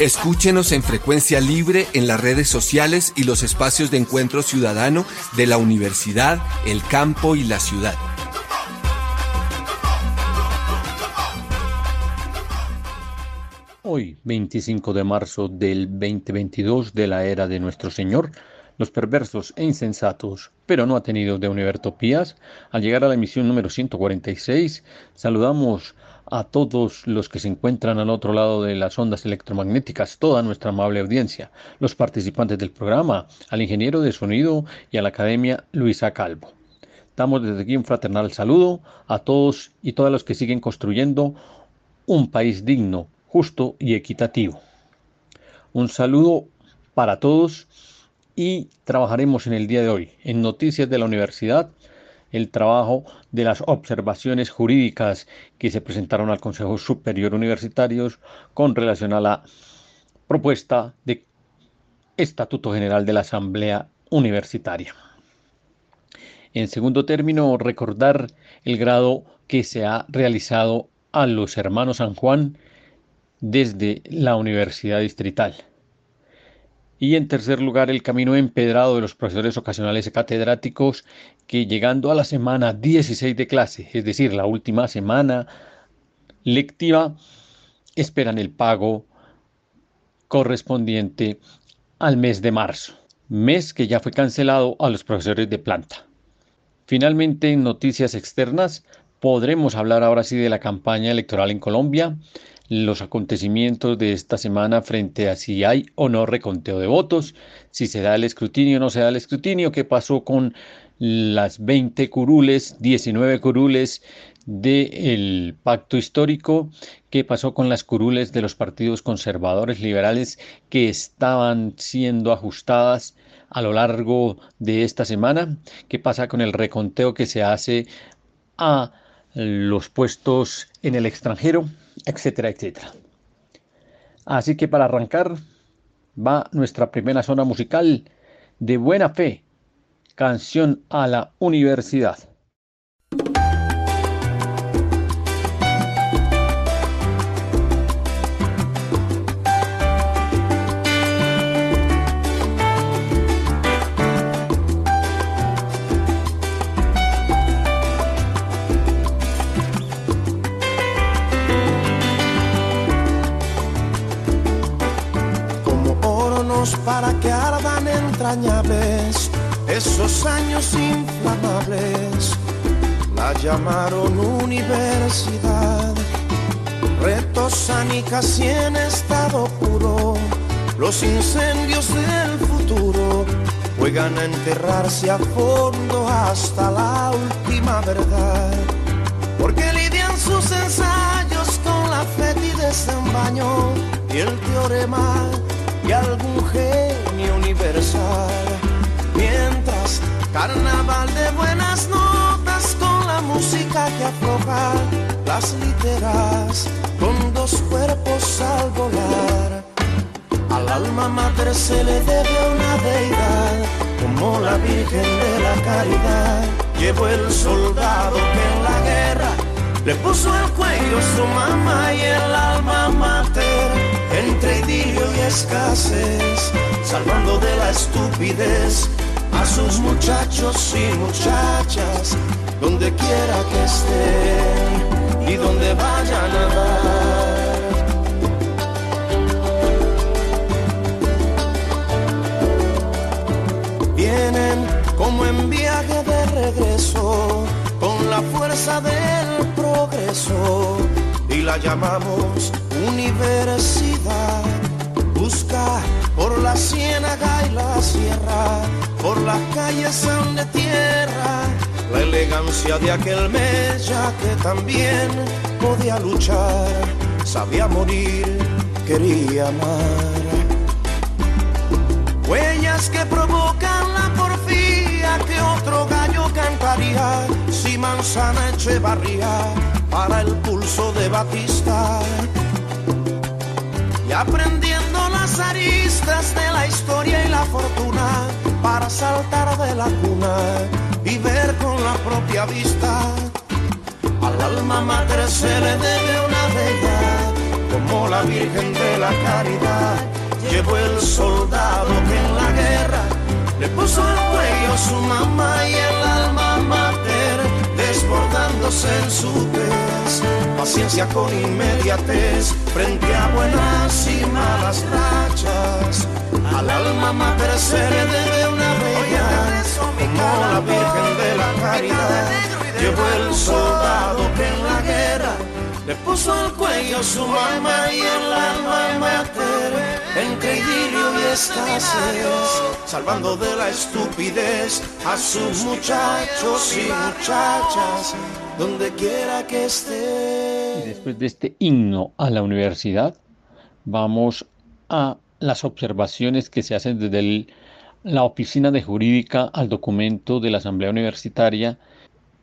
Escúchenos en frecuencia libre en las redes sociales y los espacios de encuentro ciudadano de la universidad, el campo y la ciudad. Hoy, 25 de marzo del 2022 de la era de nuestro Señor, los perversos e insensatos, pero no atenidos de Univertopías, al llegar a la emisión número 146, saludamos a todos los que se encuentran al otro lado de las ondas electromagnéticas, toda nuestra amable audiencia, los participantes del programa, al ingeniero de sonido y a la Academia Luisa Calvo. Damos desde aquí un fraternal saludo a todos y todas los que siguen construyendo un país digno, justo y equitativo. Un saludo para todos y trabajaremos en el día de hoy en Noticias de la Universidad el trabajo de las observaciones jurídicas que se presentaron al Consejo Superior Universitario con relación a la propuesta de Estatuto General de la Asamblea Universitaria. En segundo término, recordar el grado que se ha realizado a los hermanos San Juan desde la Universidad Distrital. Y en tercer lugar, el camino empedrado de los profesores ocasionales y catedráticos que llegando a la semana 16 de clase, es decir, la última semana lectiva, esperan el pago correspondiente al mes de marzo, mes que ya fue cancelado a los profesores de planta. Finalmente, en noticias externas, podremos hablar ahora sí de la campaña electoral en Colombia, los acontecimientos de esta semana frente a si hay o no reconteo de votos, si se da el escrutinio o no se da el escrutinio, qué pasó con las 20 curules, 19 curules del pacto histórico, qué pasó con las curules de los partidos conservadores liberales que estaban siendo ajustadas a lo largo de esta semana, qué pasa con el reconteo que se hace a los puestos en el extranjero, etcétera, etcétera. Así que para arrancar va nuestra primera zona musical de buena fe, canción a la universidad. Años inflamables. La llamaron universidad, retosan y casi en estado puro. Los incendios del futuro juegan a enterrarse a fondo hasta la última verdad. Porque lidian sus ensayos con la fetidez de un baño y el teorema y algún genio universal. Mientras carnaval de buenas notas con la música que afloja las literas con dos cuerpos al volar. Al alma mater se le debe una deidad como la Virgen de la Caridad. Llevó el soldado que en la guerra le puso el cuello su mamá y el alma mater idilio y escasez, salvando de la estupidez a sus muchachos y muchachas, donde quiera que estén y donde vayan a dar. Vienen como en viaje de regreso, con la fuerza del progreso la llamamos universidad. Busca por la ciénaga y la sierra, por las calles son de tierra, la elegancia de aquel mella que también podía luchar, sabía morir quería amar. Huellas que provocan la porfía que otro gallo cantaría si manzana Echevarría para el pulso de Batista. Y aprendiendo las aristas de la historia y la fortuna para saltar de la cuna y ver con la propia vista. Al alma mater se le debe una bella como la Virgen de la Caridad. Llevó el soldado que en la guerra le puso al cuello su mamá y el alma mater desbordándose en su. Con inmediatez frente a buenas y malas rachas. Al alma mater se le debe una bella como la Virgen de la Caridad. Llevó el soldado que en la guerra le puso al cuello su mamá y el alma mater entre idilio y escasez, salvando de la estupidez a sus muchachos y muchachas, donde quiera que esté. Después de este himno a la universidad, vamos a las observaciones que se hacen desde la oficina de jurídica al documento de la Asamblea Universitaria,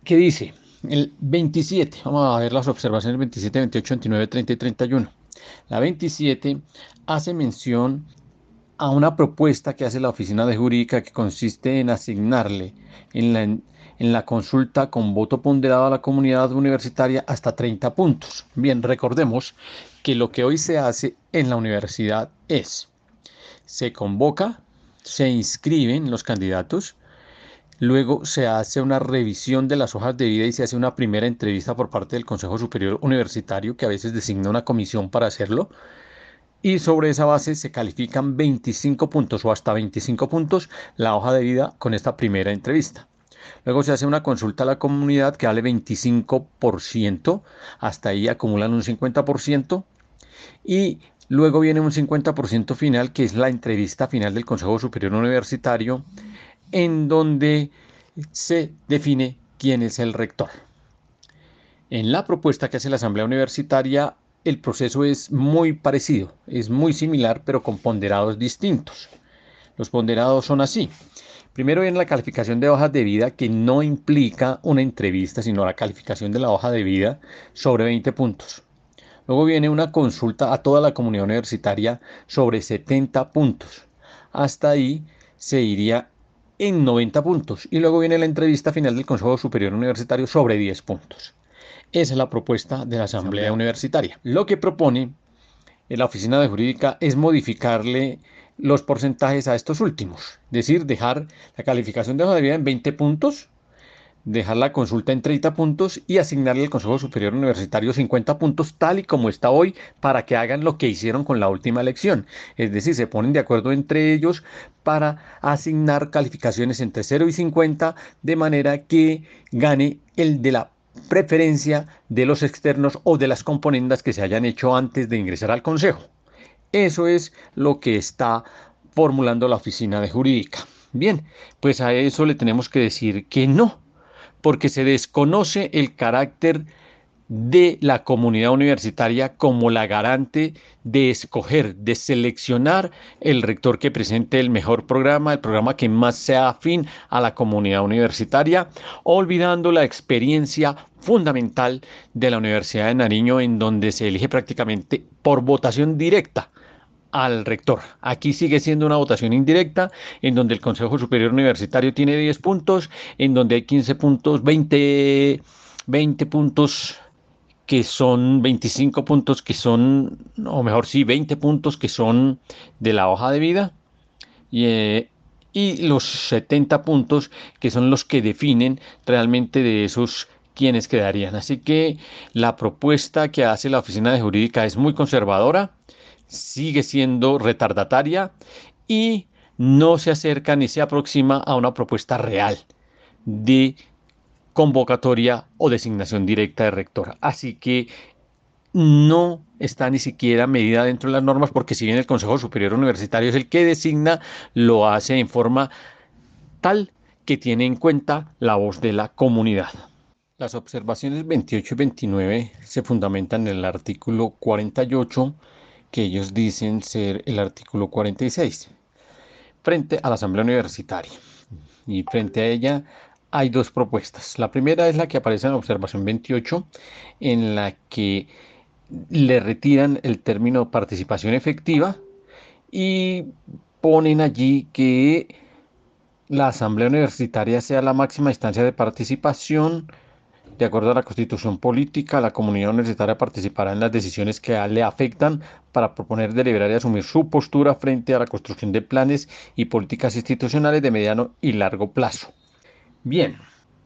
que dice, el 27, vamos a ver las observaciones 27, 28, 29, 30 y 31. La 27 hace mención a una propuesta que hace la oficina de jurídica que consiste en asignarle en la, en la consulta con voto ponderado a la comunidad universitaria hasta 30 puntos. Bien, recordemos que lo que hoy se hace en la universidad es, se convoca, se inscriben los candidatos, Luego se hace una revisión de las hojas de vida y se hace una primera entrevista por parte del Consejo Superior Universitario, que a veces designa una comisión para hacerlo. Y sobre esa base se califican 25 puntos o hasta 25 puntos la hoja de vida con esta primera entrevista. Luego se hace una consulta a la comunidad que vale 25%, hasta ahí acumulan un 50%. Y luego viene un 50% final, que es la entrevista final del Consejo Superior Universitario en donde se define quién es el rector. En la propuesta que hace la Asamblea Universitaria, el proceso es muy parecido, es muy similar, pero con ponderados distintos. Los ponderados son así. Primero viene la calificación de hojas de vida que no implica una entrevista, sino la calificación de la hoja de vida sobre 20 puntos. Luego viene una consulta a toda la comunidad universitaria sobre 70 puntos. Hasta ahí se iría en 90 puntos. Y luego viene la entrevista final del Consejo Superior Universitario sobre 10 puntos. Esa es la propuesta de la Asamblea, Universitaria. Lo que propone la Oficina de Jurídica es modificarle los porcentajes a estos últimos. Es decir, dejar la calificación de hoja vida en 20 puntos dejar la consulta en 30 puntos y asignarle al Consejo Superior Universitario 50 puntos tal y como está hoy para que hagan lo que hicieron con la última elección. Es decir, se ponen de acuerdo entre ellos para asignar calificaciones entre 0 y 50 de manera que gane el de la preferencia de los externos o de las componendas que se hayan hecho antes de ingresar al Consejo. Eso es lo que está formulando la oficina de jurídica. Bien, pues a eso le tenemos que decir que no porque se desconoce el carácter de la comunidad universitaria como la garante de escoger, de seleccionar el rector que presente el mejor programa, el programa que más sea afín a la comunidad universitaria, olvidando la experiencia fundamental de la Universidad de Nariño en donde se elige prácticamente por votación directa al rector. Aquí sigue siendo una votación indirecta, en donde el Consejo Superior Universitario tiene 10 puntos, en donde hay 15 puntos, 20, 20 puntos que son 25 puntos que son, o mejor sí, 20 puntos que son de la hoja de vida y, eh, y los 70 puntos que son los que definen realmente de esos quienes quedarían. Así que la propuesta que hace la oficina de jurídica es muy conservadora sigue siendo retardataria y no se acerca ni se aproxima a una propuesta real de convocatoria o designación directa de rector. Así que no está ni siquiera medida dentro de las normas porque si bien el Consejo Superior Universitario es el que designa, lo hace en forma tal que tiene en cuenta la voz de la comunidad. Las observaciones 28 y 29 se fundamentan en el artículo 48 que ellos dicen ser el artículo 46, frente a la Asamblea Universitaria. Y frente a ella hay dos propuestas. La primera es la que aparece en la observación 28, en la que le retiran el término participación efectiva y ponen allí que la Asamblea Universitaria sea la máxima instancia de participación. De acuerdo a la constitución política, la comunidad universitaria participará en las decisiones que le afectan para proponer, deliberar y asumir su postura frente a la construcción de planes y políticas institucionales de mediano y largo plazo. Bien,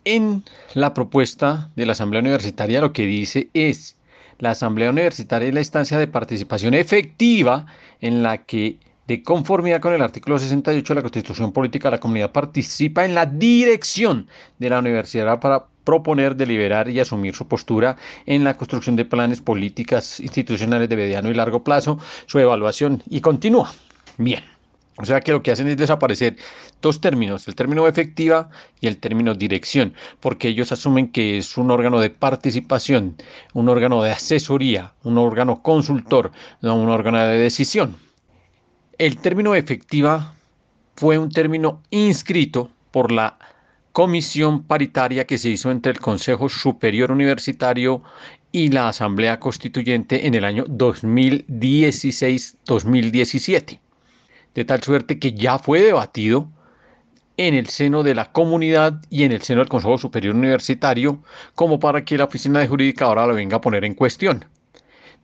en la propuesta de la Asamblea Universitaria lo que dice es, la Asamblea Universitaria es la instancia de participación efectiva en la que de conformidad con el artículo 68 de la Constitución Política, la comunidad participa en la dirección de la universidad para proponer, deliberar y asumir su postura en la construcción de planes políticas institucionales de mediano y largo plazo, su evaluación y continúa. Bien. O sea que lo que hacen es desaparecer dos términos, el término efectiva y el término dirección, porque ellos asumen que es un órgano de participación, un órgano de asesoría, un órgano consultor, no un órgano de decisión. El término efectiva fue un término inscrito por la comisión paritaria que se hizo entre el Consejo Superior Universitario y la Asamblea Constituyente en el año 2016-2017. De tal suerte que ya fue debatido en el seno de la comunidad y en el seno del Consejo Superior Universitario, como para que la Oficina de Jurídica ahora lo venga a poner en cuestión.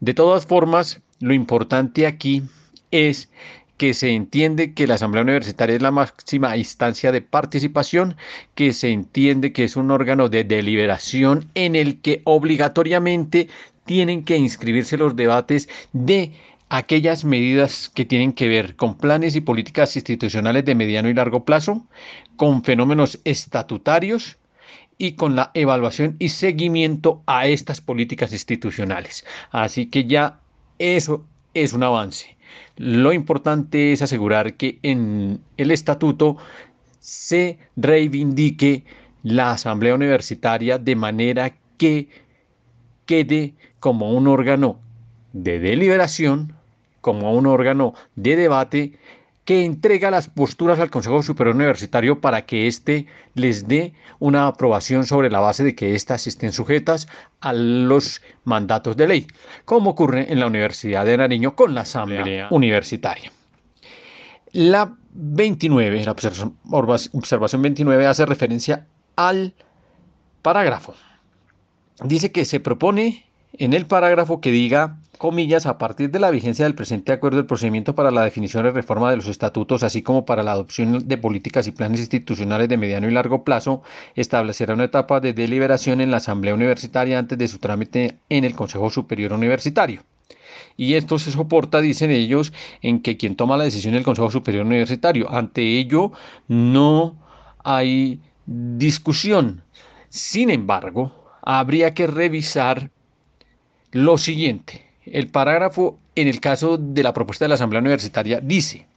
De todas formas, lo importante aquí es que se entiende que la Asamblea Universitaria es la máxima instancia de participación, que se entiende que es un órgano de deliberación en el que obligatoriamente tienen que inscribirse los debates de aquellas medidas que tienen que ver con planes y políticas institucionales de mediano y largo plazo, con fenómenos estatutarios y con la evaluación y seguimiento a estas políticas institucionales. Así que ya eso es un avance. Lo importante es asegurar que en el estatuto se reivindique la Asamblea Universitaria de manera que quede como un órgano de deliberación, como un órgano de debate que entrega las posturas al Consejo Superior Universitario para que éste les dé una aprobación sobre la base de que éstas estén sujetas a los mandatos de ley, como ocurre en la Universidad de Nariño con la Asamblea Universitaria. La 29, la observación 29 hace referencia al parágrafo. Dice que se propone en el parágrafo que diga comillas, a partir de la vigencia del presente acuerdo, el procedimiento para la definición y reforma de los estatutos, así como para la adopción de políticas y planes institucionales de mediano y largo plazo, establecerá una etapa de deliberación en la Asamblea Universitaria antes de su trámite en el Consejo Superior Universitario. Y esto se soporta, dicen ellos, en que quien toma la decisión es el Consejo Superior Universitario. Ante ello, no hay discusión. Sin embargo, habría que revisar lo siguiente. El parágrafo en el caso de la propuesta de la Asamblea Universitaria dice,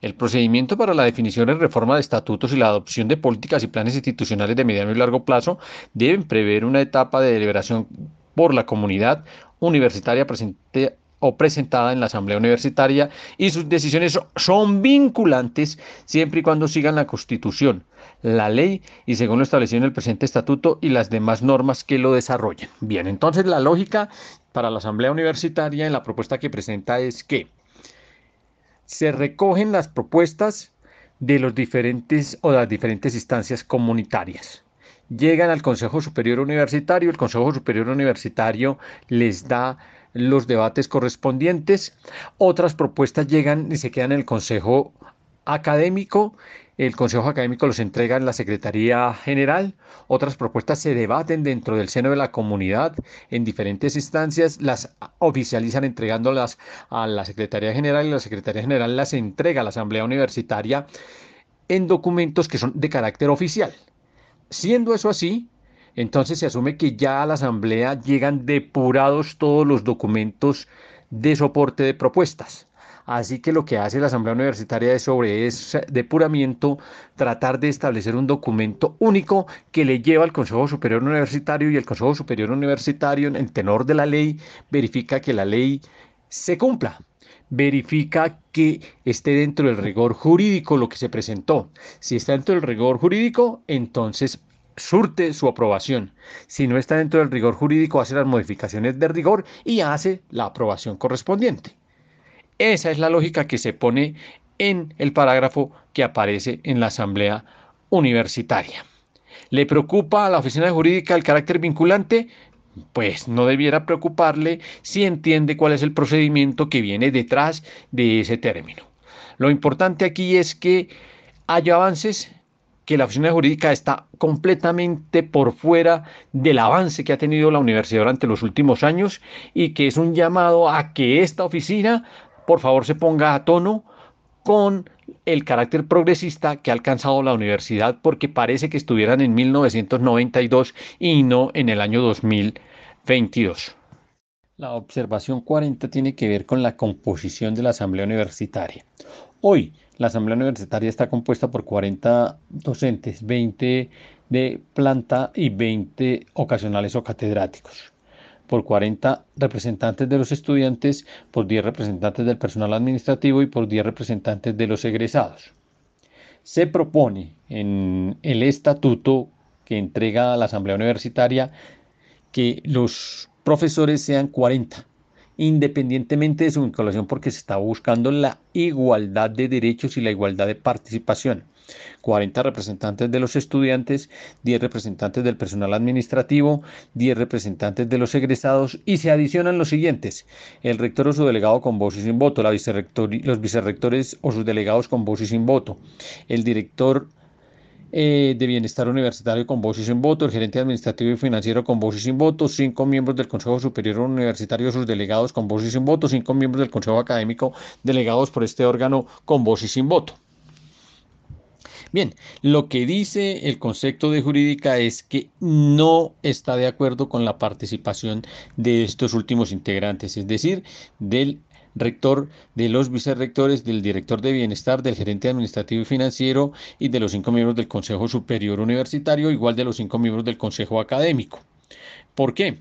el procedimiento para la definición y reforma de estatutos y la adopción de políticas y planes institucionales de mediano y largo plazo deben prever una etapa de deliberación por la comunidad universitaria presente o presentada en la Asamblea Universitaria y sus decisiones son vinculantes siempre y cuando sigan la Constitución, la ley y según lo establecido en el presente estatuto y las demás normas que lo desarrollen. Bien, entonces la lógica para la Asamblea Universitaria en la propuesta que presenta es que se recogen las propuestas de los diferentes o las diferentes instancias comunitarias. Llegan al Consejo Superior Universitario, el Consejo Superior Universitario les da los debates correspondientes, otras propuestas llegan y se quedan en el Consejo Académico el Consejo Académico los entrega en la Secretaría General, otras propuestas se debaten dentro del seno de la comunidad en diferentes instancias, las oficializan entregándolas a la Secretaría General y la Secretaría General las entrega a la Asamblea Universitaria en documentos que son de carácter oficial. Siendo eso así, entonces se asume que ya a la Asamblea llegan depurados todos los documentos de soporte de propuestas. Así que lo que hace la Asamblea Universitaria es sobre ese depuramiento tratar de establecer un documento único que le lleva al Consejo Superior Universitario y el Consejo Superior Universitario en tenor de la ley verifica que la ley se cumpla. verifica que esté dentro del rigor jurídico lo que se presentó. Si está dentro del rigor jurídico, entonces surte su aprobación. Si no está dentro del rigor jurídico, hace las modificaciones de rigor y hace la aprobación correspondiente. Esa es la lógica que se pone en el parágrafo que aparece en la Asamblea Universitaria. ¿Le preocupa a la oficina jurídica el carácter vinculante? Pues no debiera preocuparle si entiende cuál es el procedimiento que viene detrás de ese término. Lo importante aquí es que haya avances, que la oficina jurídica está completamente por fuera del avance que ha tenido la universidad durante los últimos años y que es un llamado a que esta oficina, por favor, se ponga a tono con el carácter progresista que ha alcanzado la universidad porque parece que estuvieran en 1992 y no en el año 2022. La observación 40 tiene que ver con la composición de la Asamblea Universitaria. Hoy, la Asamblea Universitaria está compuesta por 40 docentes, 20 de planta y 20 ocasionales o catedráticos por 40 representantes de los estudiantes, por 10 representantes del personal administrativo y por 10 representantes de los egresados. Se propone en el estatuto que entrega a la Asamblea Universitaria que los profesores sean 40, independientemente de su vinculación, porque se está buscando la igualdad de derechos y la igualdad de participación. 40 representantes de los estudiantes, 10 representantes del personal administrativo, 10 representantes de los egresados y se adicionan los siguientes, el rector o su delegado con voz y sin voto, los vicerrectores o sus delegados con voz y sin voto, el director eh, de Bienestar Universitario con voz y sin voto, el gerente administrativo y financiero con voz y sin voto, cinco miembros del Consejo Superior Universitario, sus delegados con voz y sin voto, cinco miembros del Consejo Académico delegados por este órgano con voz y sin voto. Bien, lo que dice el concepto de jurídica es que no está de acuerdo con la participación de estos últimos integrantes, es decir, del rector, de los vicerrectores, del director de bienestar, del gerente administrativo y financiero y de los cinco miembros del Consejo Superior Universitario, igual de los cinco miembros del Consejo Académico. ¿Por qué?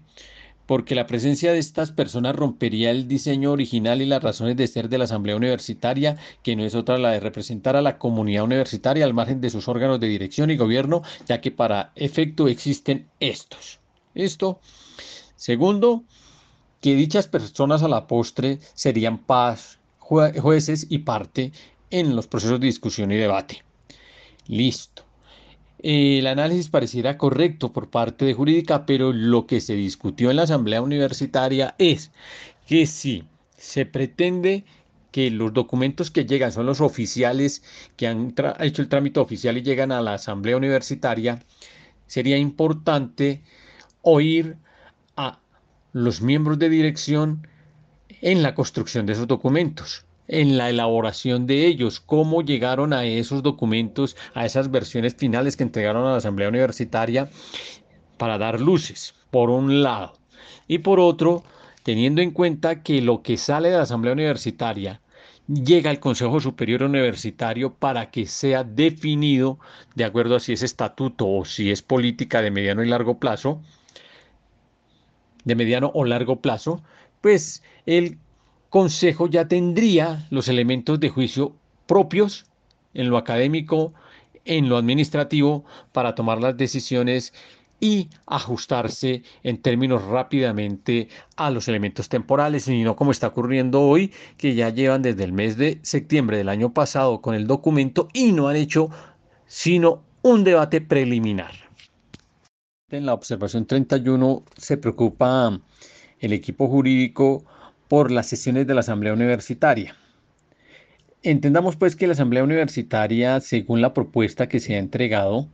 Porque la presencia de estas personas rompería el diseño original y las razones de ser de la Asamblea Universitaria, que no es otra la de representar a la comunidad universitaria al margen de sus órganos de dirección y gobierno, ya que para efecto existen estos. Esto. Segundo, que dichas personas a la postre serían jueces y parte en los procesos de discusión y debate. Listo el análisis pareciera correcto por parte de jurídica, pero lo que se discutió en la asamblea universitaria es que si se pretende que los documentos que llegan son los oficiales que han hecho el trámite oficial y llegan a la asamblea universitaria, sería importante oír a los miembros de dirección en la construcción de esos documentos en la elaboración de ellos, cómo llegaron a esos documentos, a esas versiones finales que entregaron a la Asamblea Universitaria para dar luces, por un lado. Y por otro, teniendo en cuenta que lo que sale de la Asamblea Universitaria llega al Consejo Superior Universitario para que sea definido de acuerdo a si es estatuto o si es política de mediano y largo plazo, de mediano o largo plazo, pues el Consejo ya tendría los elementos de juicio propios en lo académico, en lo administrativo, para tomar las decisiones y ajustarse en términos rápidamente a los elementos temporales y no como está ocurriendo hoy, que ya llevan desde el mes de septiembre del año pasado con el documento y no han hecho sino un debate preliminar. En la observación 31 se preocupa el equipo jurídico por las sesiones de la Asamblea Universitaria. Entendamos pues que la Asamblea Universitaria, según la propuesta que se ha entregado,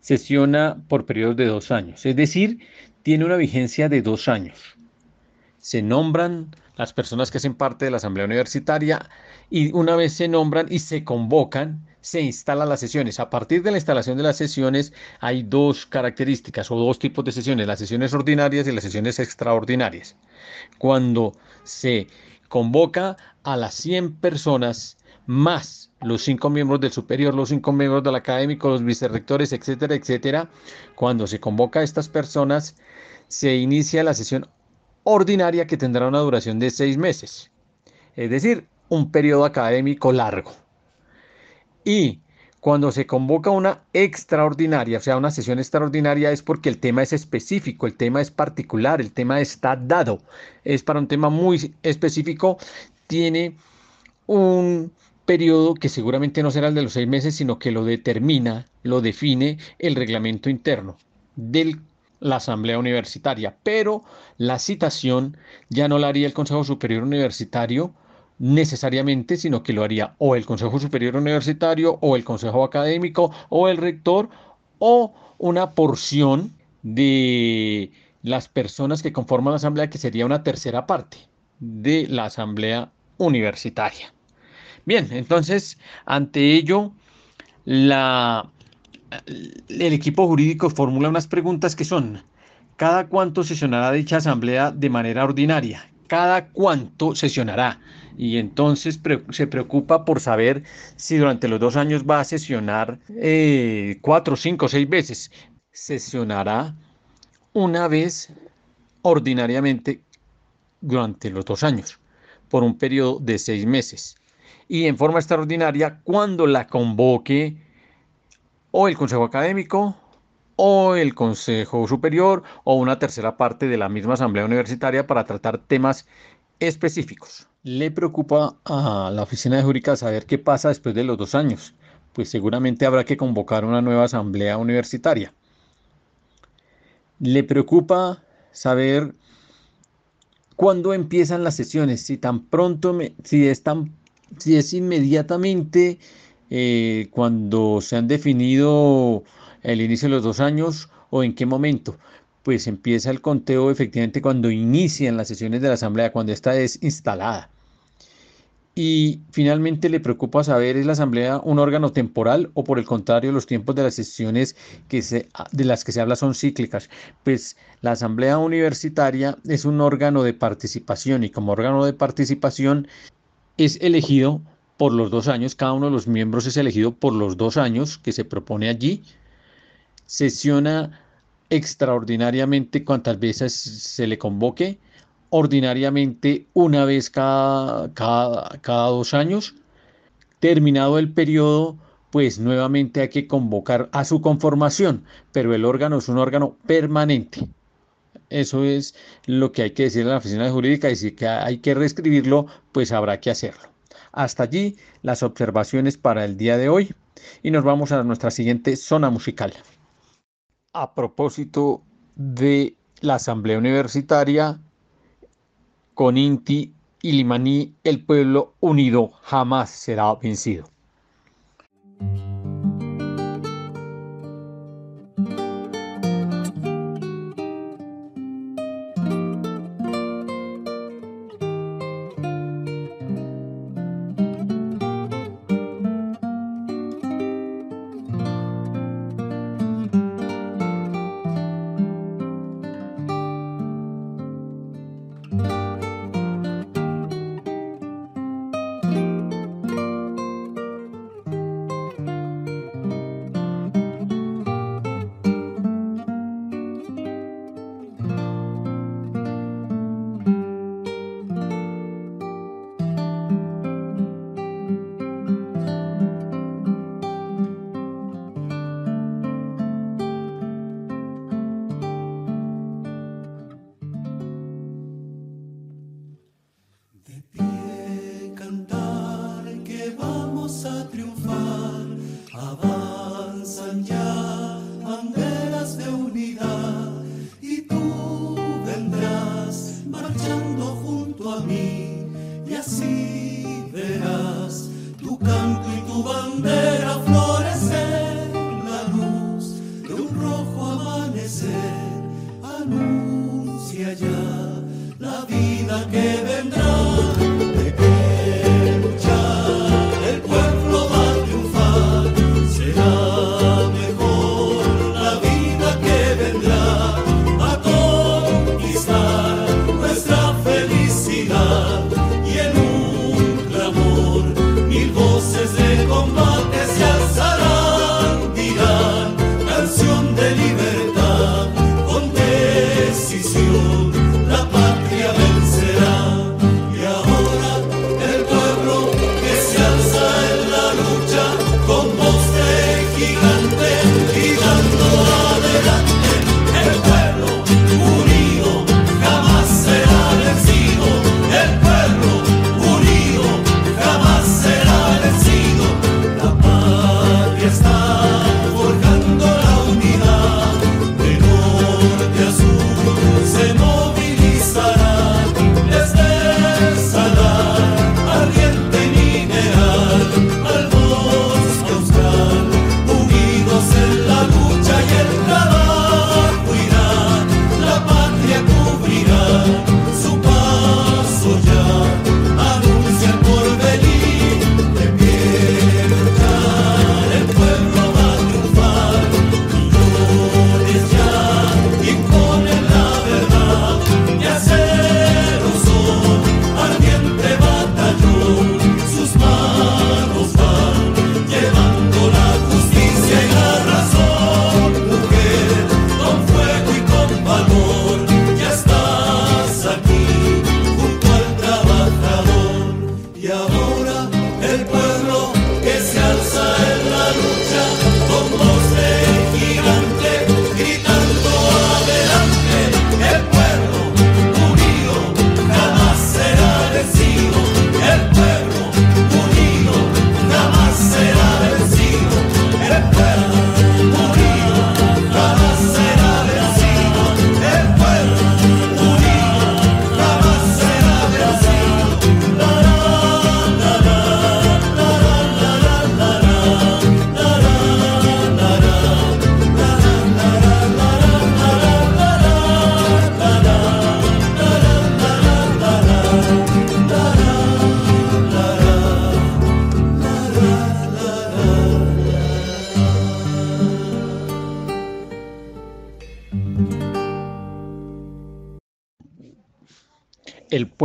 sesiona por periodos de dos años, es decir, tiene una vigencia de dos años. Se nombran las personas que hacen parte de la Asamblea Universitaria y una vez se nombran y se convocan, se instalan las sesiones. A partir de la instalación de las sesiones hay dos características o dos tipos de sesiones, las sesiones ordinarias y las sesiones extraordinarias. Cuando se convoca a las 100 personas más los cinco miembros del superior, los cinco miembros del académico, los vicerrectores, etcétera, etcétera. Cuando se convoca a estas personas, se inicia la sesión ordinaria que tendrá una duración de seis meses. es decir, un periodo académico largo. Y cuando se convoca una extraordinaria, o sea, una sesión extraordinaria, es porque el tema es específico, el tema es particular, el tema está dado, es para un tema muy específico, tiene un periodo que seguramente no será el de los seis meses, sino que lo determina, lo define el reglamento interno de la Asamblea Universitaria. Pero la citación ya no la haría el Consejo Superior Universitario, necesariamente, sino que lo haría o el Consejo Superior Universitario o el Consejo Académico o el rector o una porción de las personas que conforman la Asamblea, que sería una tercera parte de la Asamblea Universitaria. Bien, entonces, ante ello, el equipo jurídico formula unas preguntas que son, ¿cada cuánto sesionará dicha asamblea de manera ordinaria? ¿Cada cuánto sesionará? y entonces se preocupa por saber si durante los dos años va a sesionar eh, cuatro, cinco, seis veces. Sesionará una vez ordinariamente durante los dos años, por un periodo de seis meses. Y en forma extraordinaria cuando la convoque o el Consejo Académico o el Consejo Superior o una tercera parte de la misma Asamblea Universitaria para tratar temas específicos. Le preocupa a la oficina de jurídica saber qué pasa después de los dos años, pues seguramente habrá que convocar una nueva asamblea universitaria. Le preocupa saber cuándo empiezan las sesiones, si tan pronto, si, es tan, si es inmediatamente eh, cuando se han definido el inicio de los dos años o en qué momento pues empieza el conteo efectivamente cuando inician las sesiones de la Asamblea, cuando esta es instalada. Y finalmente le preocupa saber, ¿es la Asamblea un órgano temporal o por el contrario los tiempos de las sesiones que se, de las que se habla son cíclicas? Pues la Asamblea Universitaria es un órgano de participación y como órgano de participación es elegido por los dos años, cada uno de los miembros es elegido por los dos años que se propone allí, sesiona extraordinariamente cuantas veces se le convoque, ordinariamente una vez cada, cada, dos años. Terminado el periodo, pues nuevamente hay que convocar a su conformación, pero el órgano es un órgano permanente. Eso es lo que hay que decir en la oficina jurídica y si hay que reescribirlo, pues habrá que hacerlo. Hasta allí las observaciones para el día de hoy y nos vamos a nuestra siguiente zona musical a propósito de la Asamblea Universitaria con Inti y Limaní, el pueblo unido jamás será vencido.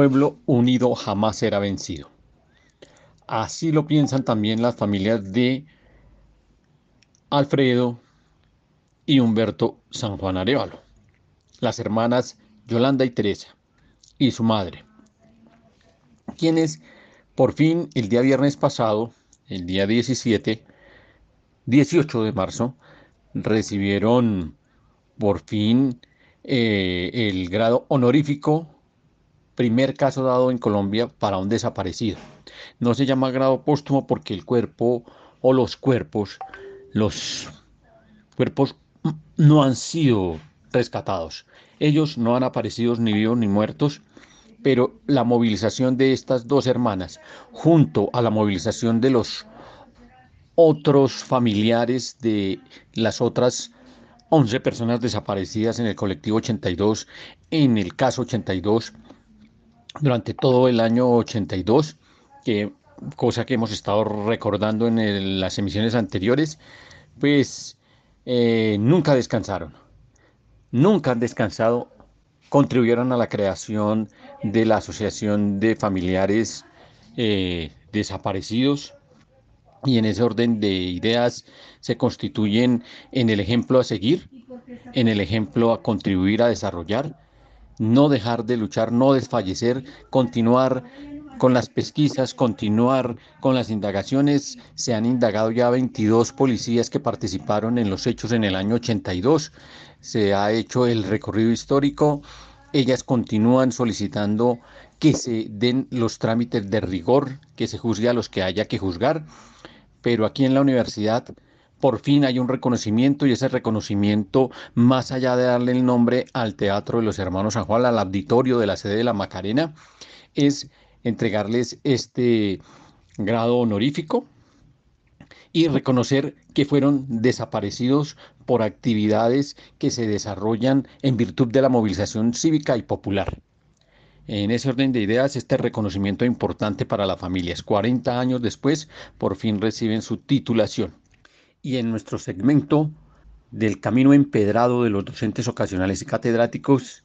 Pueblo unido jamás será vencido. Así lo piensan también las familias de Alfredo y Humberto San Juan Arevalo, las hermanas Yolanda y Teresa y su madre, quienes por fin el día viernes pasado, el día 17, 18 de marzo, recibieron por fin eh, el grado honorífico, primer caso dado en Colombia para un desaparecido. No se llama grado póstumo porque el cuerpo o los cuerpos, los cuerpos no han sido rescatados. Ellos no han aparecido ni vivos ni muertos, pero la movilización de estas dos hermanas, junto a la movilización de los otros familiares de las otras 11 personas desaparecidas en el colectivo 82, en el caso 82, durante todo el año 82, que cosa que hemos estado recordando en las emisiones anteriores, pues eh, nunca descansaron, nunca han descansado, contribuyeron a la creación de la Asociación de Familiares eh, Desaparecidos. Y en ese orden de ideas se constituyen en el ejemplo a seguir, en el ejemplo a contribuir a desarrollar, no dejar de luchar, no desfallecer, continuar con las pesquisas, continuar con las indagaciones. Se han indagado ya 22 policías que participaron en los hechos en el año 82. Se ha hecho el recorrido histórico. Ellas continúan solicitando que se den los trámites de rigor, que se juzgue a los que haya que juzgar. Pero aquí en la universidad por fin hay un reconocimiento y ese reconocimiento, más allá de darle el nombre al Teatro de los Hermanos San Juan, al auditorio de la sede de la Macarena, es entregarles este grado honorífico y reconocer que fueron desaparecidos por actividades que se desarrollan en virtud de la movilización cívica y popular. En ese orden de ideas, este reconocimiento importante para las familias. 40 años después, por fin reciben su titulación. Y en nuestro segmento del camino empedrado de los docentes ocasionales y catedráticos,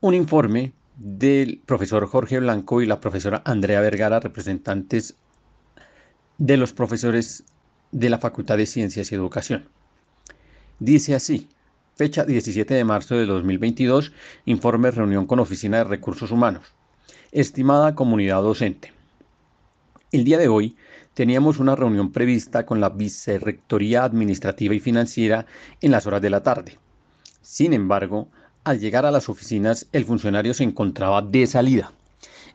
un informe del profesor Jorge Blanco y la profesora Andrea Vergara, representantes de los profesores de la Facultad de Ciencias y Educación. Dice así, fecha 17 de marzo de 2022, informe reunión con Oficina de Recursos Humanos. Estimada comunidad docente, el día de hoy teníamos una reunión prevista con la Vicerrectoría Administrativa y Financiera en las horas de la tarde. Sin embargo, al llegar a las oficinas, el funcionario se encontraba de salida.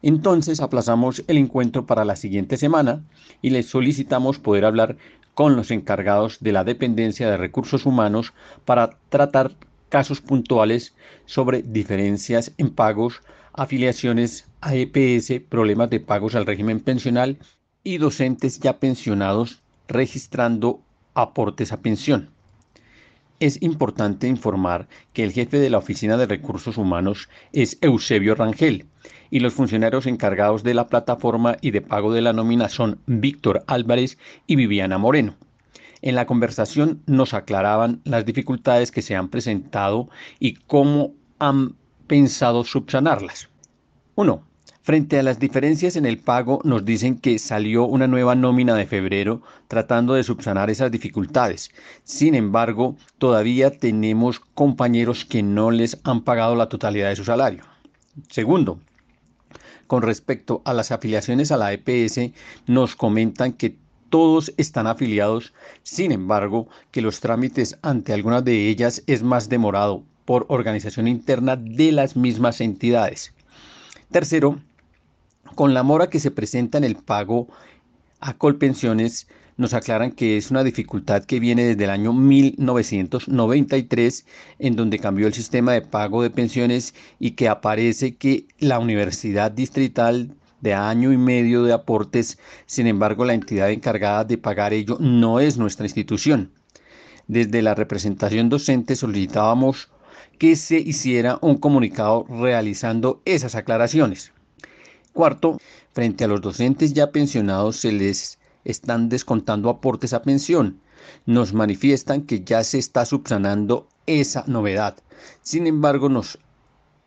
Entonces aplazamos el encuentro para la siguiente semana y le solicitamos poder hablar con los encargados de la dependencia de recursos humanos para tratar casos puntuales sobre diferencias en pagos, afiliaciones a EPS, problemas de pagos al régimen pensional y docentes ya pensionados registrando aportes a pensión. Es importante informar que el jefe de la Oficina de Recursos Humanos es Eusebio Rangel y los funcionarios encargados de la plataforma y de pago de la nómina son Víctor Álvarez y Viviana Moreno. En la conversación nos aclaraban las dificultades que se han presentado y cómo han pensado subsanarlas. 1. Frente a las diferencias en el pago, nos dicen que salió una nueva nómina de febrero tratando de subsanar esas dificultades. Sin embargo, todavía tenemos compañeros que no les han pagado la totalidad de su salario. Segundo, con respecto a las afiliaciones a la EPS, nos comentan que todos están afiliados, sin embargo, que los trámites ante algunas de ellas es más demorado por organización interna de las mismas entidades. Tercero, con la mora que se presenta en el pago a Colpensiones, nos aclaran que es una dificultad que viene desde el año 1993, en donde cambió el sistema de pago de pensiones y que aparece que la Universidad Distrital de año y medio de aportes, sin embargo la entidad encargada de pagar ello no es nuestra institución. Desde la representación docente solicitábamos que se hiciera un comunicado realizando esas aclaraciones. Cuarto, frente a los docentes ya pensionados se les están descontando aportes a pensión. Nos manifiestan que ya se está subsanando esa novedad. Sin embargo, nos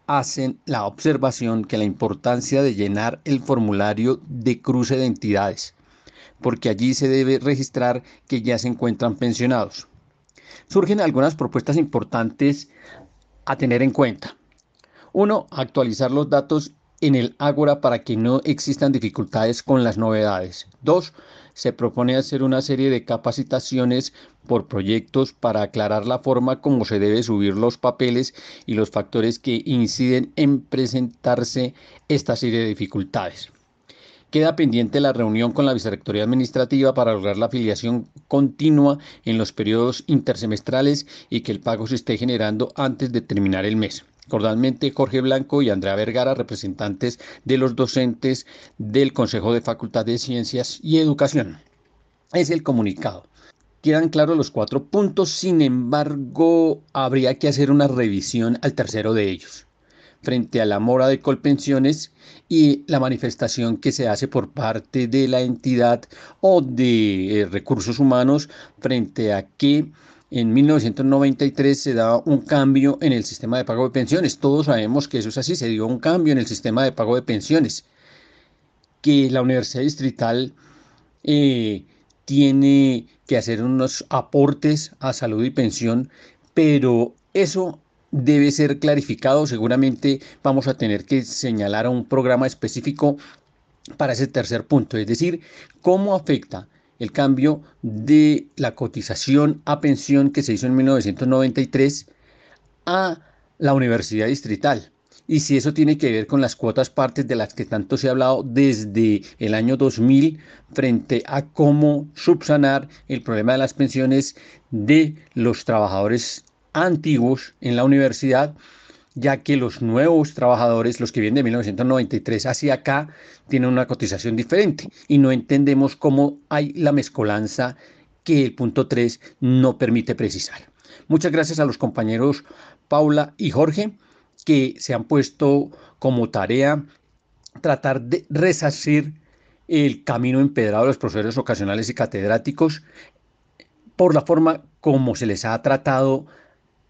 hacen la observación que la importancia de llenar el formulario de cruce de entidades, porque allí se debe registrar que ya se encuentran pensionados. Surgen algunas propuestas importantes a tener en cuenta. Uno, actualizar los datos en el Ágora para que no existan dificultades con las novedades. Dos, se propone hacer una serie de capacitaciones por proyectos para aclarar la forma como se debe subir los papeles y los factores que inciden en presentarse esta serie de dificultades. Queda pendiente la reunión con la Vicerrectoría Administrativa para lograr la afiliación continua en los periodos intersemestrales y que el pago se esté generando antes de terminar el mes. Cordialmente, Jorge Blanco y Andrea Vergara, representantes de los docentes del Consejo de Facultad de Ciencias y Educación. Es el comunicado. Quedan claros los cuatro puntos, sin embargo, habría que hacer una revisión al tercero de ellos frente a la mora de Colpensiones y la manifestación que se hace por parte de la entidad o de eh, recursos humanos frente a que en 1993 se da un cambio en el sistema de pago de pensiones. Todos sabemos que eso es así, se dio un cambio en el sistema de pago de pensiones, que la Universidad Distrital eh, tiene que hacer unos aportes a salud y pensión, pero eso debe ser clarificado. Seguramente vamos a tener que señalar a un programa específico para ese tercer punto, es decir, cómo afecta el cambio de la cotización a pensión que se hizo en 1993 a la universidad distrital. Y si eso tiene que ver con las cuotas partes de las que tanto se ha hablado desde el año 2000 frente a cómo subsanar el problema de las pensiones de los trabajadores antiguos en la universidad, ya que los nuevos trabajadores, los que vienen de 1993 hacia acá, tienen una cotización diferente y no entendemos cómo hay la mezcolanza que el punto 3 no permite precisar. Muchas gracias a los compañeros Paula y Jorge que se han puesto como tarea tratar de resarcir el camino empedrado de los profesores ocasionales y catedráticos por la forma como se les ha tratado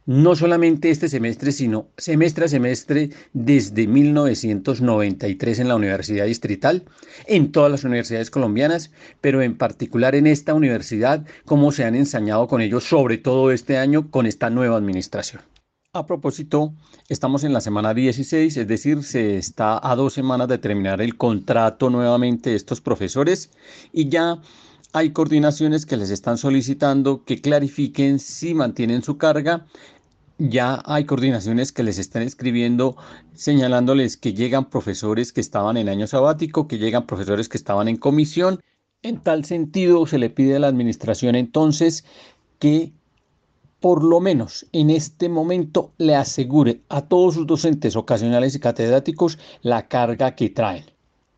no solamente este semestre, sino semestre a semestre desde 1993 en la Universidad Distrital, en todas las universidades colombianas, pero en particular en esta universidad, cómo se han ensañado con ellos, sobre todo este año con esta nueva administración. A propósito, estamos en la semana 16, es decir, se está a dos semanas de terminar el contrato nuevamente de estos profesores y ya hay coordinaciones que les están solicitando que clarifiquen si mantienen su carga. Ya hay coordinaciones que les están escribiendo señalándoles que llegan profesores que estaban en año sabático, que llegan profesores que estaban en comisión. En tal sentido, se le pide a la administración entonces que por lo menos en este momento le asegure a todos sus docentes ocasionales y catedráticos la carga que traen.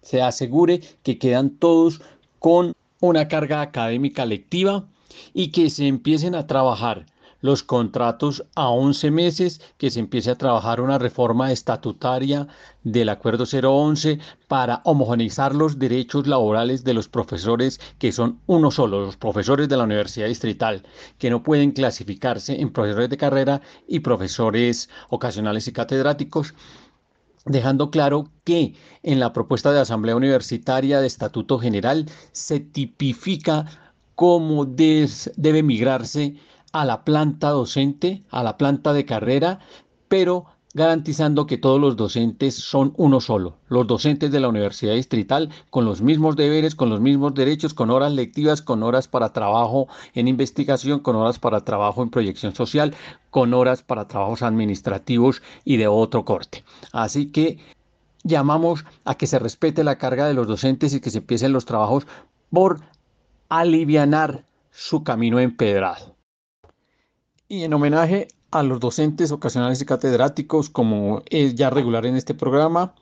Se asegure que quedan todos con una carga académica lectiva y que se empiecen a trabajar los contratos a 11 meses, que se empiece a trabajar una reforma estatutaria del Acuerdo 011 para homogeneizar los derechos laborales de los profesores que son uno solo, los profesores de la Universidad Distrital, que no pueden clasificarse en profesores de carrera y profesores ocasionales y catedráticos dejando claro que en la propuesta de Asamblea Universitaria de Estatuto General se tipifica cómo debe migrarse a la planta docente, a la planta de carrera, pero garantizando que todos los docentes son uno solo, los docentes de la Universidad Distrital con los mismos deberes, con los mismos derechos, con horas lectivas, con horas para trabajo en investigación, con horas para trabajo en proyección social, con horas para trabajos administrativos y de otro corte. Así que llamamos a que se respete la carga de los docentes y que se empiecen los trabajos por alivianar su camino empedrado. Y en homenaje a los docentes ocasionales y catedráticos, como es ya regular en este programa,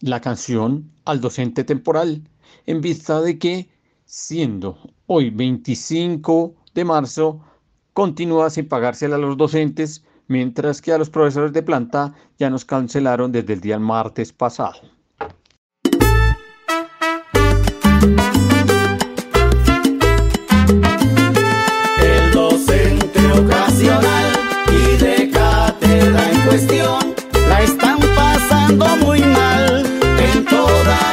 la canción al docente temporal, en vista de que, siendo hoy 25 de marzo, continúa sin pagársela a los docentes, mientras que a los profesores de planta ya nos cancelaron desde el día martes pasado.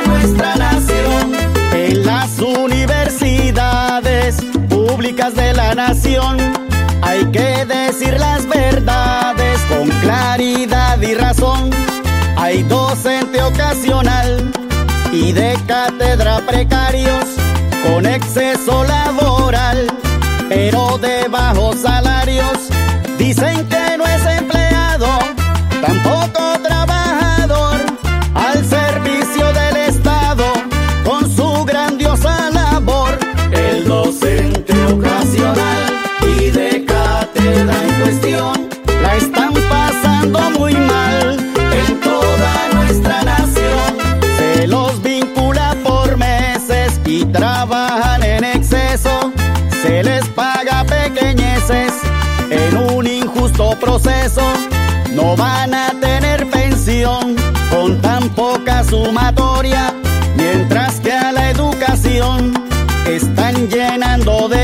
nuestra nación. En las universidades públicas de la nación hay que decir las verdades con claridad y razón. Hay docente ocasional y de cátedra precarios con exceso laboral, pero de bajos salarios. Dicen que no es están pasando muy mal en toda nuestra nación. Se los vincula por meses y trabajan en exceso. Se les paga pequeñeces en un injusto proceso. No van a tener pensión con tan poca sumatoria, mientras que a la educación están llenando de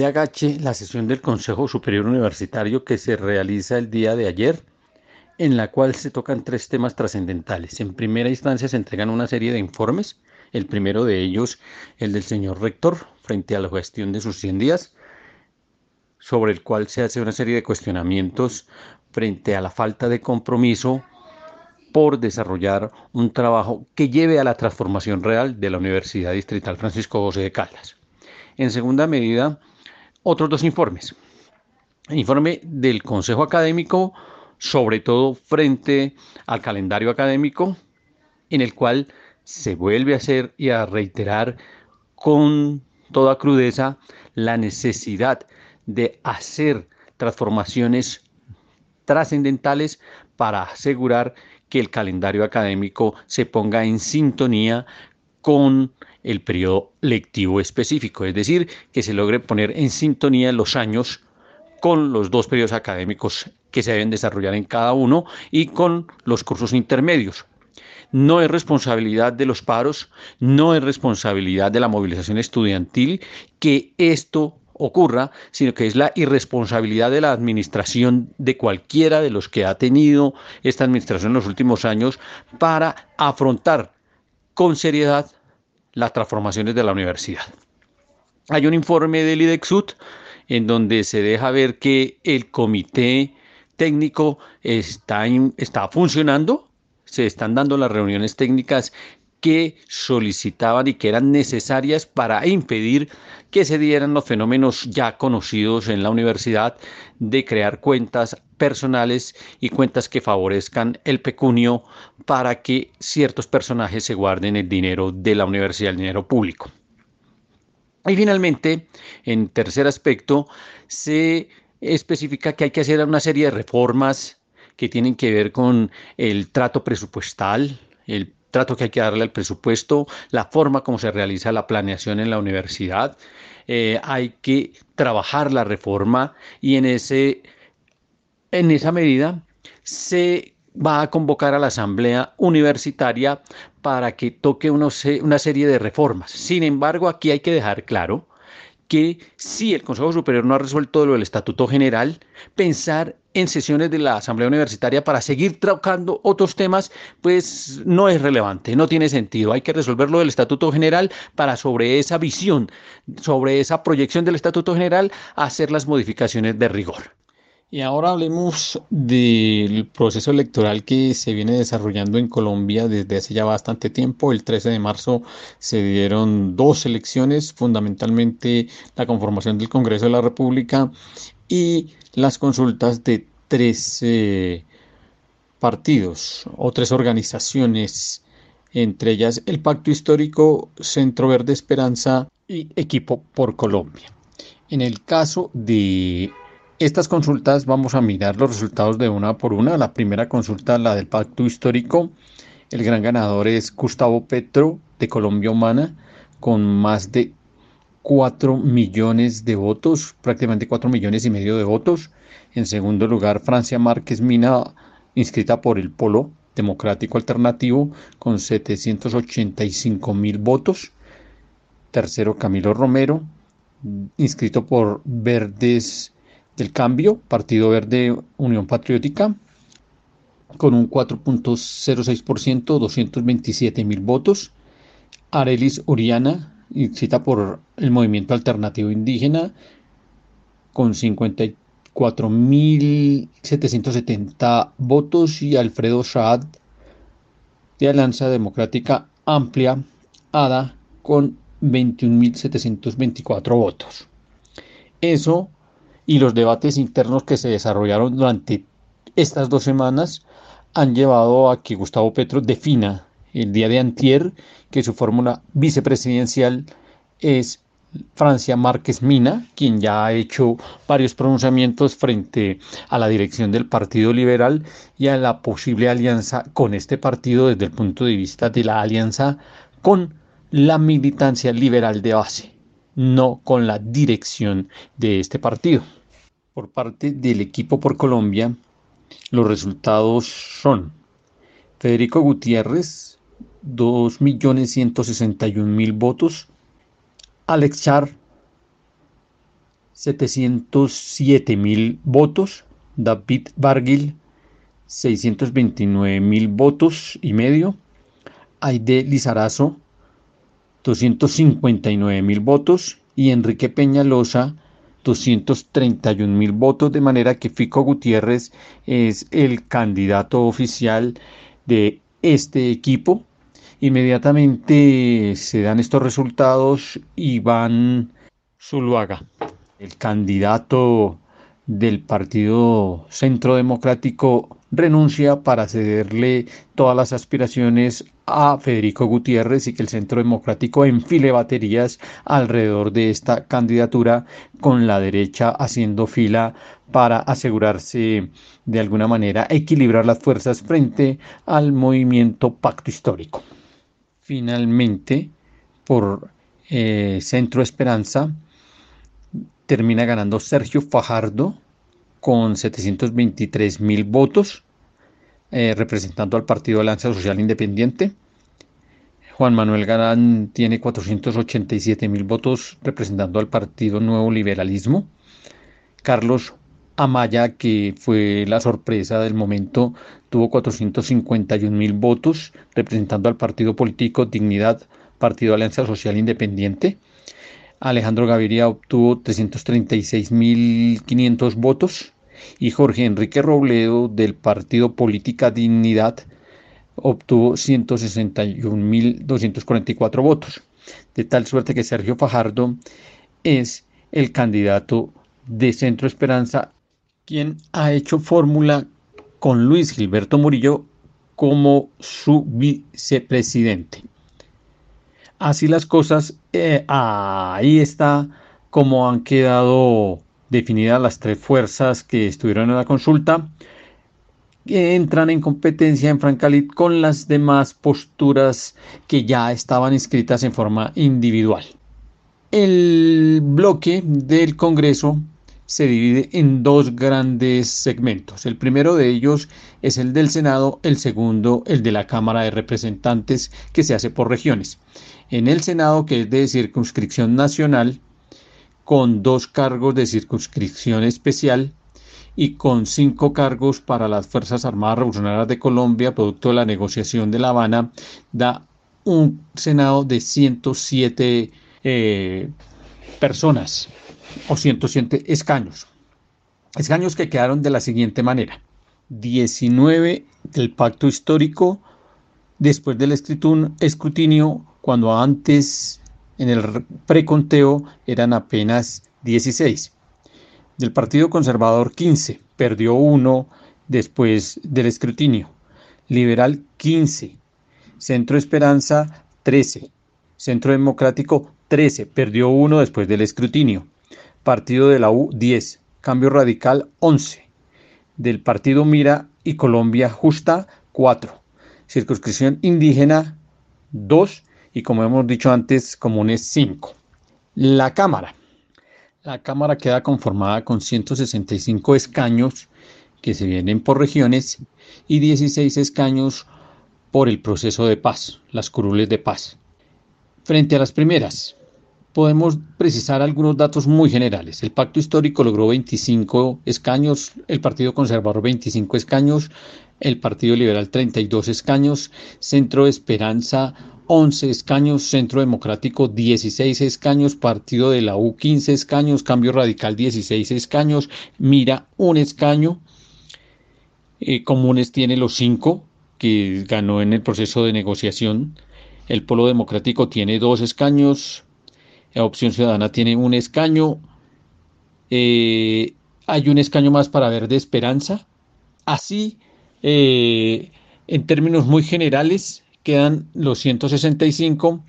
de agache la sesión del Consejo Superior Universitario que se realiza el día de ayer, en la cual se tocan tres temas trascendentales. En primera instancia se entregan una serie de informes, el primero de ellos el del señor rector frente a la gestión de sus 100 días. sobre el cual se hace una serie de cuestionamientos frente a la falta de compromiso por desarrollar un trabajo que lleve a la transformación real de la Universidad Distrital Francisco José de Caldas. En segunda medida, otros dos informes. El informe del Consejo Académico, sobre todo frente al calendario académico, en el cual se vuelve a hacer y a reiterar con toda crudeza la necesidad de hacer transformaciones trascendentales para asegurar que el calendario académico se ponga en sintonía con el periodo lectivo específico, es decir, que se logre poner en sintonía los años con los dos periodos académicos que se deben desarrollar en cada uno y con los cursos intermedios. No es responsabilidad de los paros, no es responsabilidad de la movilización estudiantil que esto ocurra, sino que es la irresponsabilidad de la administración de cualquiera de los que ha tenido esta administración en los últimos años para afrontar con seriedad las transformaciones de la universidad. Hay un informe del IDEXUT en donde se deja ver que el comité técnico está, está funcionando, se están dando las reuniones técnicas que solicitaban y que eran necesarias para impedir que se dieran los fenómenos ya conocidos en la universidad de crear cuentas personales y cuentas que favorezcan el pecunio para que ciertos personajes se guarden el dinero de la universidad, el dinero público. Y finalmente, en tercer aspecto, se especifica que hay que hacer una serie de reformas que tienen que ver con el trato presupuestal, el trato que hay que darle al presupuesto, la forma como se realiza la planeación en la universidad. Eh, hay que trabajar la reforma y en, ese, en esa medida se va a convocar a la Asamblea Universitaria para que toque una serie de reformas. Sin embargo, aquí hay que dejar claro que si el Consejo Superior no ha resuelto lo del Estatuto General, pensar en sesiones de la Asamblea Universitaria para seguir tocando otros temas, pues no es relevante, no tiene sentido. Hay que resolver lo del Estatuto General para sobre esa visión, sobre esa proyección del Estatuto General, hacer las modificaciones de rigor. Y ahora hablemos del proceso electoral que se viene desarrollando en Colombia desde hace ya bastante tiempo. El 13 de marzo se dieron dos elecciones, fundamentalmente la conformación del Congreso de la República y las consultas de tres partidos o tres organizaciones, entre ellas el Pacto Histórico, Centro Verde Esperanza y Equipo por Colombia. En el caso de estas consultas vamos a mirar los resultados de una por una. La primera consulta, la del pacto histórico. El gran ganador es Gustavo Petro de Colombia Humana con más de 4 millones de votos, prácticamente 4 millones y medio de votos. En segundo lugar, Francia Márquez Mina, inscrita por el Polo Democrático Alternativo, con 785 mil votos. Tercero, Camilo Romero, inscrito por Verdes del Cambio, Partido Verde Unión Patriótica, con un 4.06%, 227 mil votos. Arelis Uriana, cita por el Movimiento Alternativo Indígena, con 54.770 votos. Y Alfredo Saad, de Alianza Democrática Amplia, ADA, con 21.724 votos. Eso y los debates internos que se desarrollaron durante estas dos semanas han llevado a que Gustavo Petro defina el día de antier que su fórmula vicepresidencial es Francia Márquez Mina, quien ya ha hecho varios pronunciamientos frente a la dirección del Partido Liberal y a la posible alianza con este partido desde el punto de vista de la alianza con la militancia liberal de base, no con la dirección de este partido. Por parte del equipo por Colombia, los resultados son Federico Gutiérrez, 2.161.000 votos, Alex Char, 707.000 votos, David Barguil, 629.000 votos y medio, Aide Lizarazo, 259.000 votos. Y Enrique Peñalosa, 231 mil votos, de manera que Fico Gutiérrez es el candidato oficial de este equipo. Inmediatamente se dan estos resultados Iván Zuluaga, el candidato del Partido Centro Democrático, renuncia para cederle todas las aspiraciones a Federico Gutiérrez y que el Centro Democrático enfile baterías alrededor de esta candidatura con la derecha haciendo fila para asegurarse de alguna manera equilibrar las fuerzas frente al movimiento pacto histórico. Finalmente, por eh, Centro Esperanza, termina ganando Sergio Fajardo con 723 mil votos eh, representando al Partido Alianza Social Independiente. Juan Manuel Galán tiene 487 mil votos representando al Partido Nuevo Liberalismo. Carlos Amaya, que fue la sorpresa del momento, tuvo 451 mil votos representando al Partido Político Dignidad, Partido Alianza Social Independiente. Alejandro Gaviria obtuvo 336.500 votos y Jorge Enrique Robledo del partido Política Dignidad obtuvo 161.244 votos, de tal suerte que Sergio Fajardo es el candidato de Centro Esperanza, quien ha hecho fórmula con Luis Gilberto Murillo como su vicepresidente. Así las cosas, eh, ahí está como han quedado definidas las tres fuerzas que estuvieron en la consulta, que entran en competencia en Francalit con las demás posturas que ya estaban inscritas en forma individual. El bloque del Congreso se divide en dos grandes segmentos. El primero de ellos es el del Senado, el segundo el de la Cámara de Representantes que se hace por regiones. En el Senado, que es de circunscripción nacional, con dos cargos de circunscripción especial y con cinco cargos para las Fuerzas Armadas Revolucionarias de Colombia, producto de la negociación de La Habana, da un Senado de 107 eh, personas o 107 escaños. Escaños que quedaron de la siguiente manera. 19 del pacto histórico después del escrutinio, cuando antes en el preconteo eran apenas 16. Del Partido Conservador 15, perdió uno después del escrutinio. Liberal 15, Centro Esperanza 13, Centro Democrático 13, perdió uno después del escrutinio. Partido de la U 10, Cambio Radical 11, del Partido Mira y Colombia Justa 4, Circunscripción Indígena 2 y como hemos dicho antes, comunes 5. La Cámara. La Cámara queda conformada con 165 escaños que se vienen por regiones y 16 escaños por el proceso de paz, las curules de paz. Frente a las primeras, podemos precisar algunos datos muy generales. El pacto histórico logró 25 escaños, el Partido Conservador 25 escaños, el Partido Liberal 32 escaños, Centro Esperanza 11 escaños, Centro Democrático 16 escaños, Partido de la U 15 escaños, Cambio Radical 16 escaños, Mira un escaño, eh, Comunes tiene los 5 que ganó en el proceso de negociación, el Polo Democrático tiene dos escaños, Opción Ciudadana tiene un escaño, eh, hay un escaño más para ver de Esperanza, así eh, en términos muy generales quedan los 165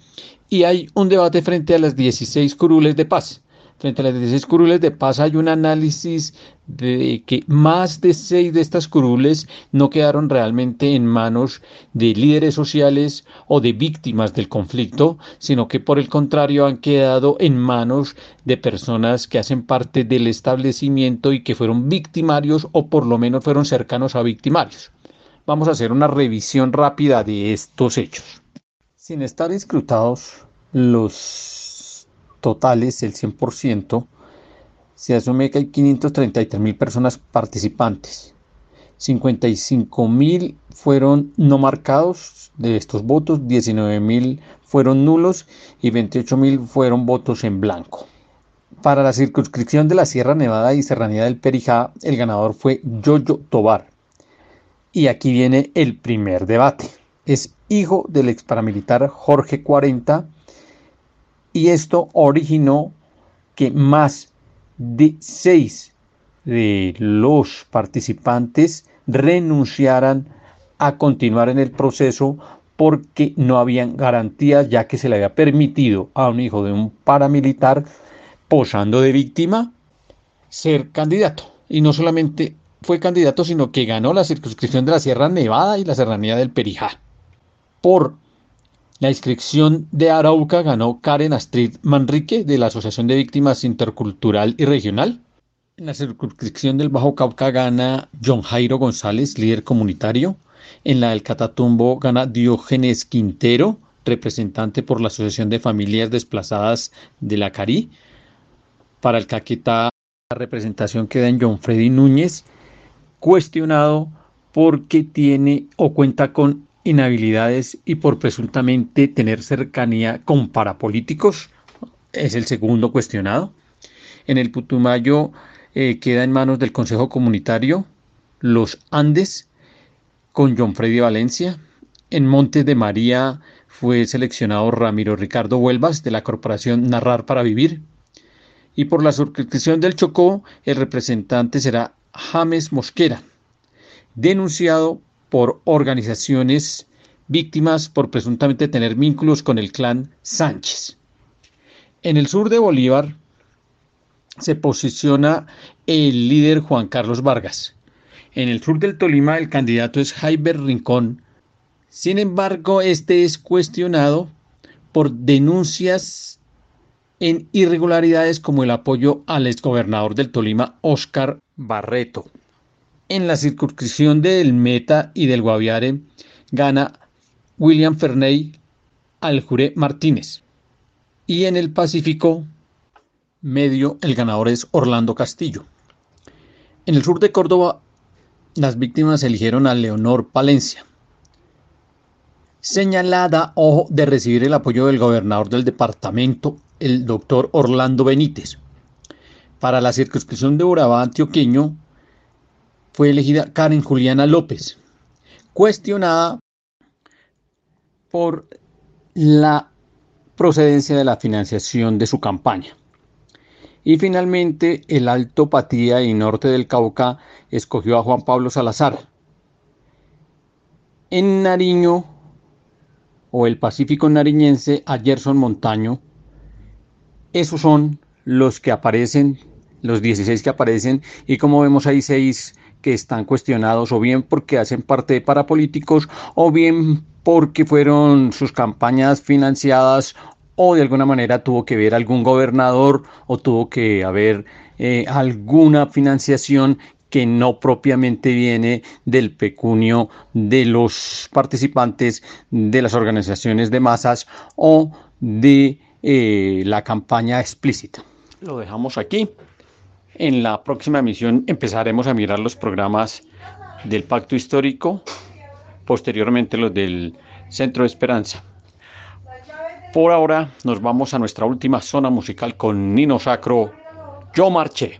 y hay un debate frente a las 16 curules de paz. Frente a las 16 curules de paz hay un análisis de que más de 6 de estas curules no quedaron realmente en manos de líderes sociales o de víctimas del conflicto, sino que por el contrario han quedado en manos de personas que hacen parte del establecimiento y que fueron victimarios o por lo menos fueron cercanos a victimarios vamos a hacer una revisión rápida de estos hechos. Sin estar escrutados los totales, el 100%, se asume que hay 533 mil personas participantes. 55 mil fueron no marcados de estos votos, 19 mil fueron nulos y 28 mil fueron votos en blanco. Para la circunscripción de la Sierra Nevada y Serranía del Perijá, el ganador fue Yoyo Tobar. Y aquí viene el primer debate. Es hijo del ex paramilitar Jorge 40 y esto originó que más de seis de los participantes renunciaran a continuar en el proceso porque no habían garantías ya que se le había permitido a un hijo de un paramilitar posando de víctima ser candidato. Y no solamente fue candidato, sino que ganó la circunscripción de la Sierra Nevada y la Serranía del Perijá. Por la inscripción de Arauca ganó Karen Astrid Manrique de la Asociación de Víctimas Intercultural y Regional. En la circunscripción del Bajo Cauca gana John Jairo González, líder comunitario. En la del Catatumbo gana Diógenes Quintero, representante por la Asociación de Familias Desplazadas de la Cari. Para el Caquetá, la representación queda en John Freddy Núñez, cuestionado porque tiene o cuenta con inhabilidades y por presuntamente tener cercanía con parapolíticos, es el segundo cuestionado. En el Putumayo eh, queda en manos del Consejo Comunitario Los Andes con John Freddy Valencia. En Montes de María fue seleccionado Ramiro Ricardo Huelvas de la Corporación Narrar para Vivir. Y por la suscripción del Chocó, el representante será James Mosquera, denunciado por organizaciones víctimas por presuntamente tener vínculos con el clan Sánchez. En el sur de Bolívar se posiciona el líder Juan Carlos Vargas. En el sur del Tolima el candidato es Jaiber Rincón. Sin embargo, este es cuestionado por denuncias en irregularidades como el apoyo al exgobernador del Tolima, Óscar Barreto. En la circunscripción del Meta y del Guaviare gana William Ferney Aljure Martínez. Y en el Pacífico medio el ganador es Orlando Castillo. En el sur de Córdoba las víctimas eligieron a Leonor Palencia, señalada ojo de recibir el apoyo del gobernador del departamento, el doctor Orlando Benítez. Para la circunscripción de Urabá antioqueño fue elegida Karen Juliana López, cuestionada por la procedencia de la financiación de su campaña. Y finalmente, el Alto Patía y Norte del Cauca escogió a Juan Pablo Salazar. En Nariño, o el Pacífico nariñense, a Gerson Montaño. Esos son los que aparecen, los 16 que aparecen, y como vemos hay seis que están cuestionados o bien porque hacen parte de parapolíticos o bien porque fueron sus campañas financiadas o de alguna manera tuvo que ver algún gobernador o tuvo que haber eh, alguna financiación que no propiamente viene del pecunio de los participantes de las organizaciones de masas o de eh, la campaña explícita. Lo dejamos aquí. En la próxima emisión empezaremos a mirar los programas del Pacto Histórico, posteriormente los del Centro de Esperanza. Por ahora nos vamos a nuestra última zona musical con Nino Sacro, Yo Marché.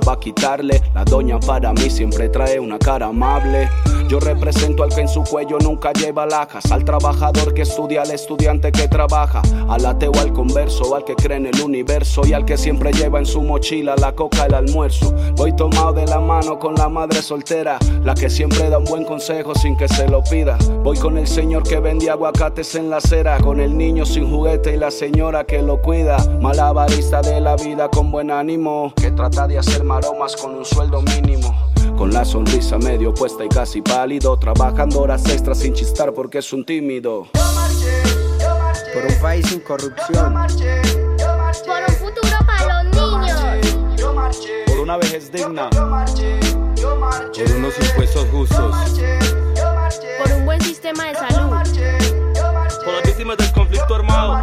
va a quitarle. La doña para mí siempre trae una cara amable. Yo represento al que en su cuello nunca lleva lajas, al trabajador que estudia, al estudiante que trabaja, al ateo, al converso, al que cree en el universo y al que siempre lleva en su mochila la coca, el almuerzo. Voy tomado de la mano con la madre soltera, la que siempre da un buen consejo sin que se lo pida. Voy con el señor que vende aguacates en la acera, con el niño sin juguete y la señora que lo cuida. Malabarista de la vida con buen ánimo, que trata de hacer maromas con un sueldo mínimo. Con la sonrisa medio puesta y casi pálido, trabajando horas extras sin chistar porque es un tímido. Por un país sin corrupción. Por un futuro para los niños. Por una vejez digna. Por unos impuestos justos. Por un buen sistema de salud. Por las víctimas del conflicto armado.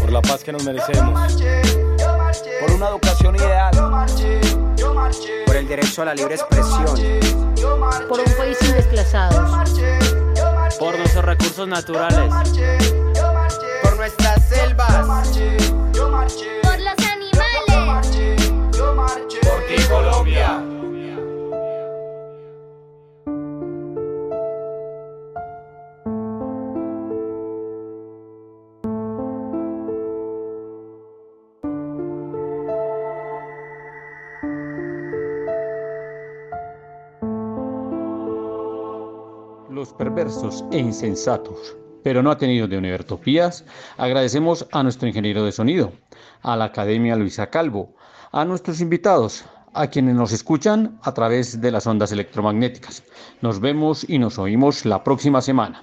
Por la paz que nos merecemos. Por una educación ideal. Por el derecho a la libre expresión. Por un país sin desplazados. Por nuestros recursos naturales. Por nuestras selvas. Por los animales. Por ti, Colombia. Perversos e insensatos, pero no ha tenido de Univertopías, agradecemos a nuestro ingeniero de sonido, a la Academia Luisa Calvo, a nuestros invitados, a quienes nos escuchan a través de las ondas electromagnéticas. Nos vemos y nos oímos la próxima semana.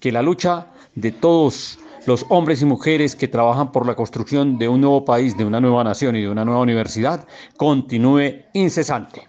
Que la lucha de todos los hombres y mujeres que trabajan por la construcción de un nuevo país, de una nueva nación y de una nueva universidad continúe incesante.